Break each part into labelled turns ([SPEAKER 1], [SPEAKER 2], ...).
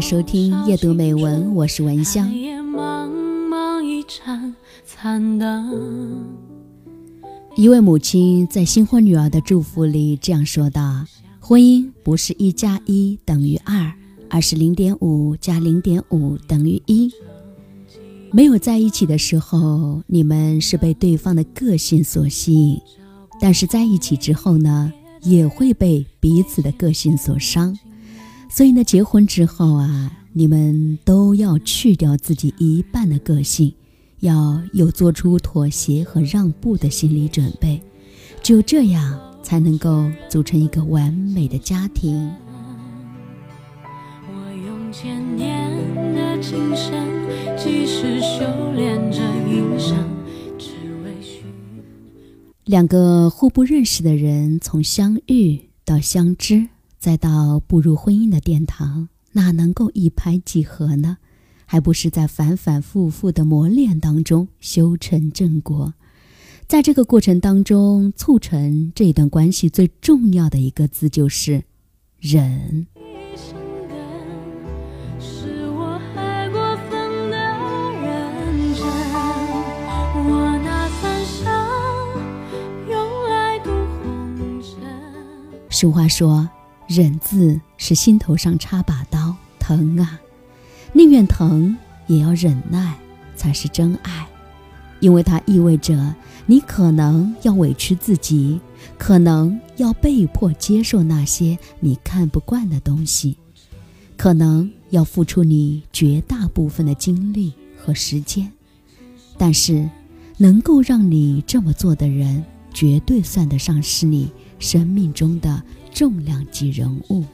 [SPEAKER 1] 收听夜读美文，我是文香。一位母亲在新婚女儿的祝福里这样说道：“婚姻不是一加一等于二，而是零点五加零点五等于一。没有在一起的时候，你们是被对方的个性所吸引，但是在一起之后呢，也会被彼此的个性所伤。”所以呢，结婚之后啊，你们都要去掉自己一半的个性，要有做出妥协和让步的心理准备，只有这样才能够组成一个完美的家庭。两个互不认识的人，从相遇到相知。再到步入婚姻的殿堂，哪能够一拍即合呢？还不是在反反复复的磨练当中修成正果。在这个过程当中，促成这段关系最重要的一个字就是忍。俗话说。忍字是心头上插把刀，疼啊！宁愿疼也要忍耐，才是真爱。因为它意味着你可能要委屈自己，可能要被迫接受那些你看不惯的东西，可能要付出你绝大部分的精力和时间。但是，能够让你这么做的人，绝对算得上是你生命中的。重量级人物。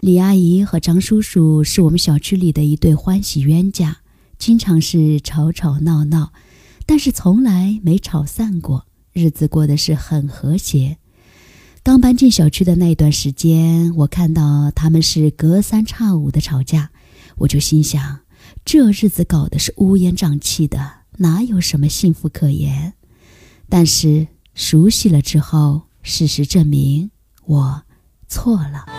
[SPEAKER 1] 李阿姨和张叔叔是我们小区里的一对欢喜冤家，经常是吵吵闹闹，但是从来没吵散过，日子过得是很和谐。刚搬进小区的那段时间，我看到他们是隔三差五的吵架，我就心想，这日子搞的是乌烟瘴气的，哪有什么幸福可言？但是熟悉了之后，事实证明我错了。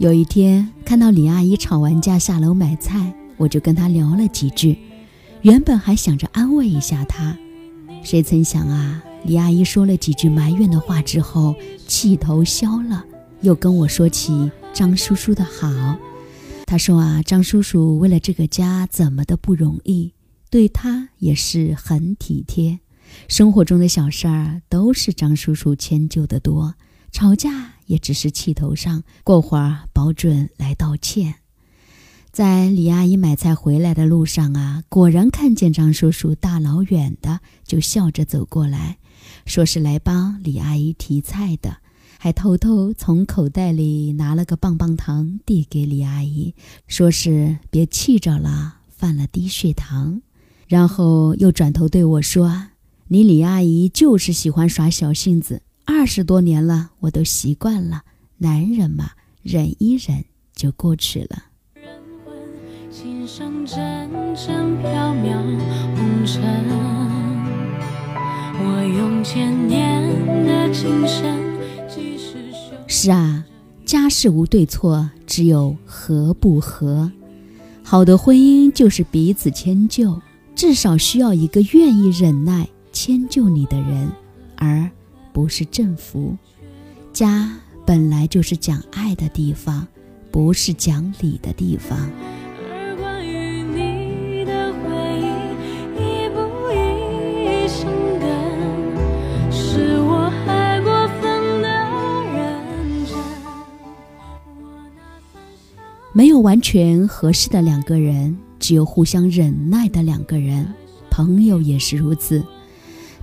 [SPEAKER 1] 有一天看到李阿姨吵完架下楼买菜，我就跟她聊了几句。原本还想着安慰一下她，谁曾想啊，李阿姨说了几句埋怨的话之后，气头消了，又跟我说起张叔叔的好。她说啊，张叔叔为了这个家怎么的不容易，对她也是很体贴，生活中的小事儿都是张叔叔迁就的多，吵架。也只是气头上，过会儿保准来道歉。在李阿姨买菜回来的路上啊，果然看见张叔叔大老远的就笑着走过来，说是来帮李阿姨提菜的，还偷偷从口袋里拿了个棒棒糖递给李阿姨，说是别气着了，犯了低血糖。然后又转头对我说：“你李阿姨就是喜欢耍小性子。”二十多年了，我都习惯了。男人嘛，忍一忍就过去了。是啊，家事无对错，只有合不合。好的婚姻就是彼此迁就，至少需要一个愿意忍耐、迁就你的人，而。不是政府，家本来就是讲爱的地方，不是讲理的地方。没有完全合适的两个人，只有互相忍耐的两个人。朋友也是如此。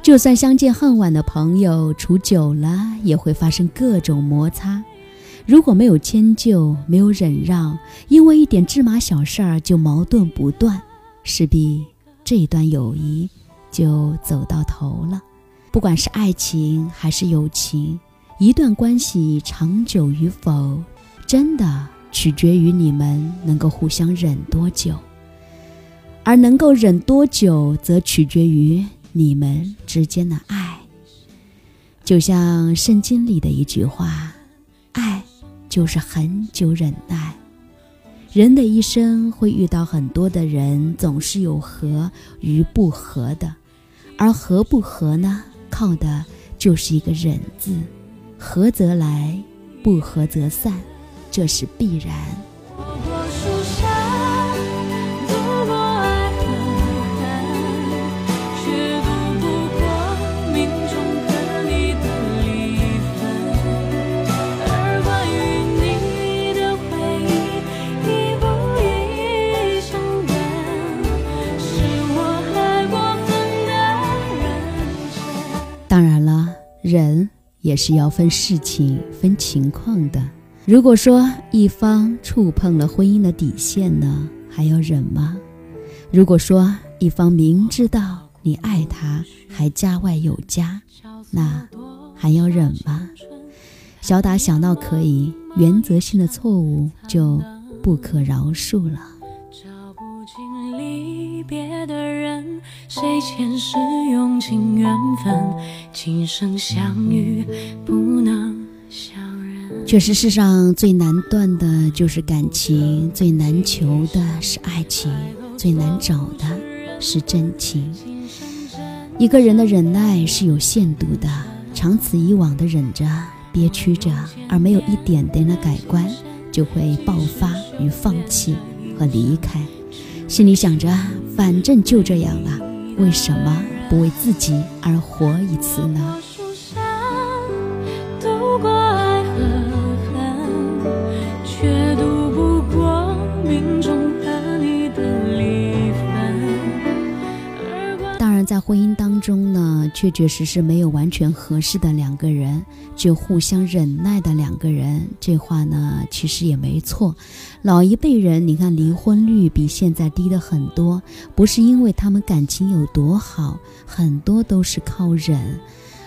[SPEAKER 1] 就算相见恨晚的朋友，处久了也会发生各种摩擦。如果没有迁就，没有忍让，因为一点芝麻小事儿就矛盾不断，势必这一段友谊就走到头了。不管是爱情还是友情，一段关系长久与否，真的取决于你们能够互相忍多久。而能够忍多久，则取决于你们之间的爱。就像圣经里的一句话：“爱就是很久忍耐。”人的一生会遇到很多的人，总是有合与不合的，而合不合呢，靠的就是一个忍字。合则来，不合则散，这是必然。也是要分事情、分情况的。如果说一方触碰了婚姻的底线呢，还要忍吗？如果说一方明知道你爱他，还家外有家，那还要忍吗？小打小闹可以，原则性的错误就不可饶恕了。谁前世用尽缘分，今生相遇不能相认。确实，世上最难断的就是感情，最难求的是爱情，最难找的是真情。一个人的忍耐是有限度的，长此以往的忍着、憋屈着，而没有一点点的改观，就会爆发与放弃和离开。心里想着，反正就这样了。为什么不为自己而活一次呢？当然，在婚姻当确确实实没有完全合适的两个人，就互相忍耐的两个人。这话呢，其实也没错。老一辈人，你看离婚率比现在低的很多，不是因为他们感情有多好，很多都是靠忍。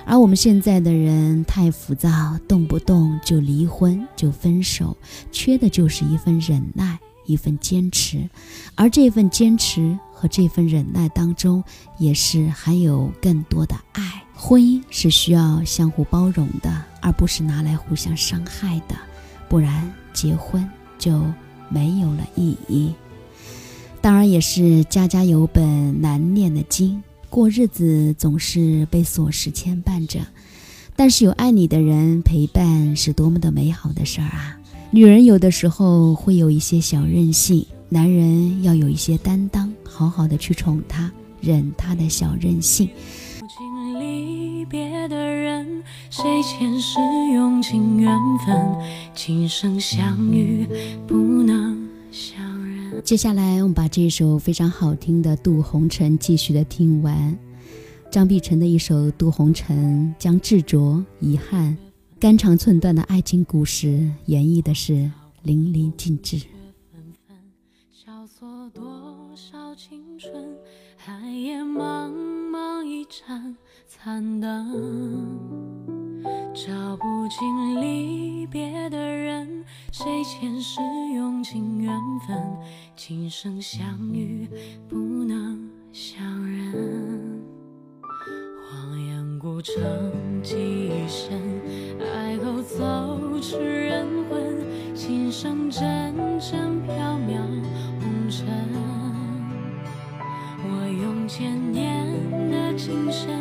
[SPEAKER 1] 而我们现在的人太浮躁，动不动就离婚就分手，缺的就是一份忍耐，一份坚持。而这份坚持和这份忍耐当中，也是含有更多的爱。婚姻是需要相互包容的，而不是拿来互相伤害的，不然结婚。就没有了意义。当然，也是家家有本难念的经，过日子总是被琐事牵绊着。但是有爱你的人陪伴，是多么的美好的事儿啊！女人有的时候会有一些小任性，男人要有一些担当，好好的去宠她，忍她的小任性。别的人，谁前世用尽缘分，今生相遇不能相认。接下来，我们把这首非常好听的《渡红尘》继续的听完。张碧晨的一首《渡红尘》，将执着、遗憾、肝肠寸断的爱情故事演绎的是淋漓尽致。春，海夜茫茫一盏。残灯，找不尽离别的人，谁前世用尽缘分，今生相遇不能相认。荒烟古城记忆深，爱勾走痴人魂，今生真正。青山。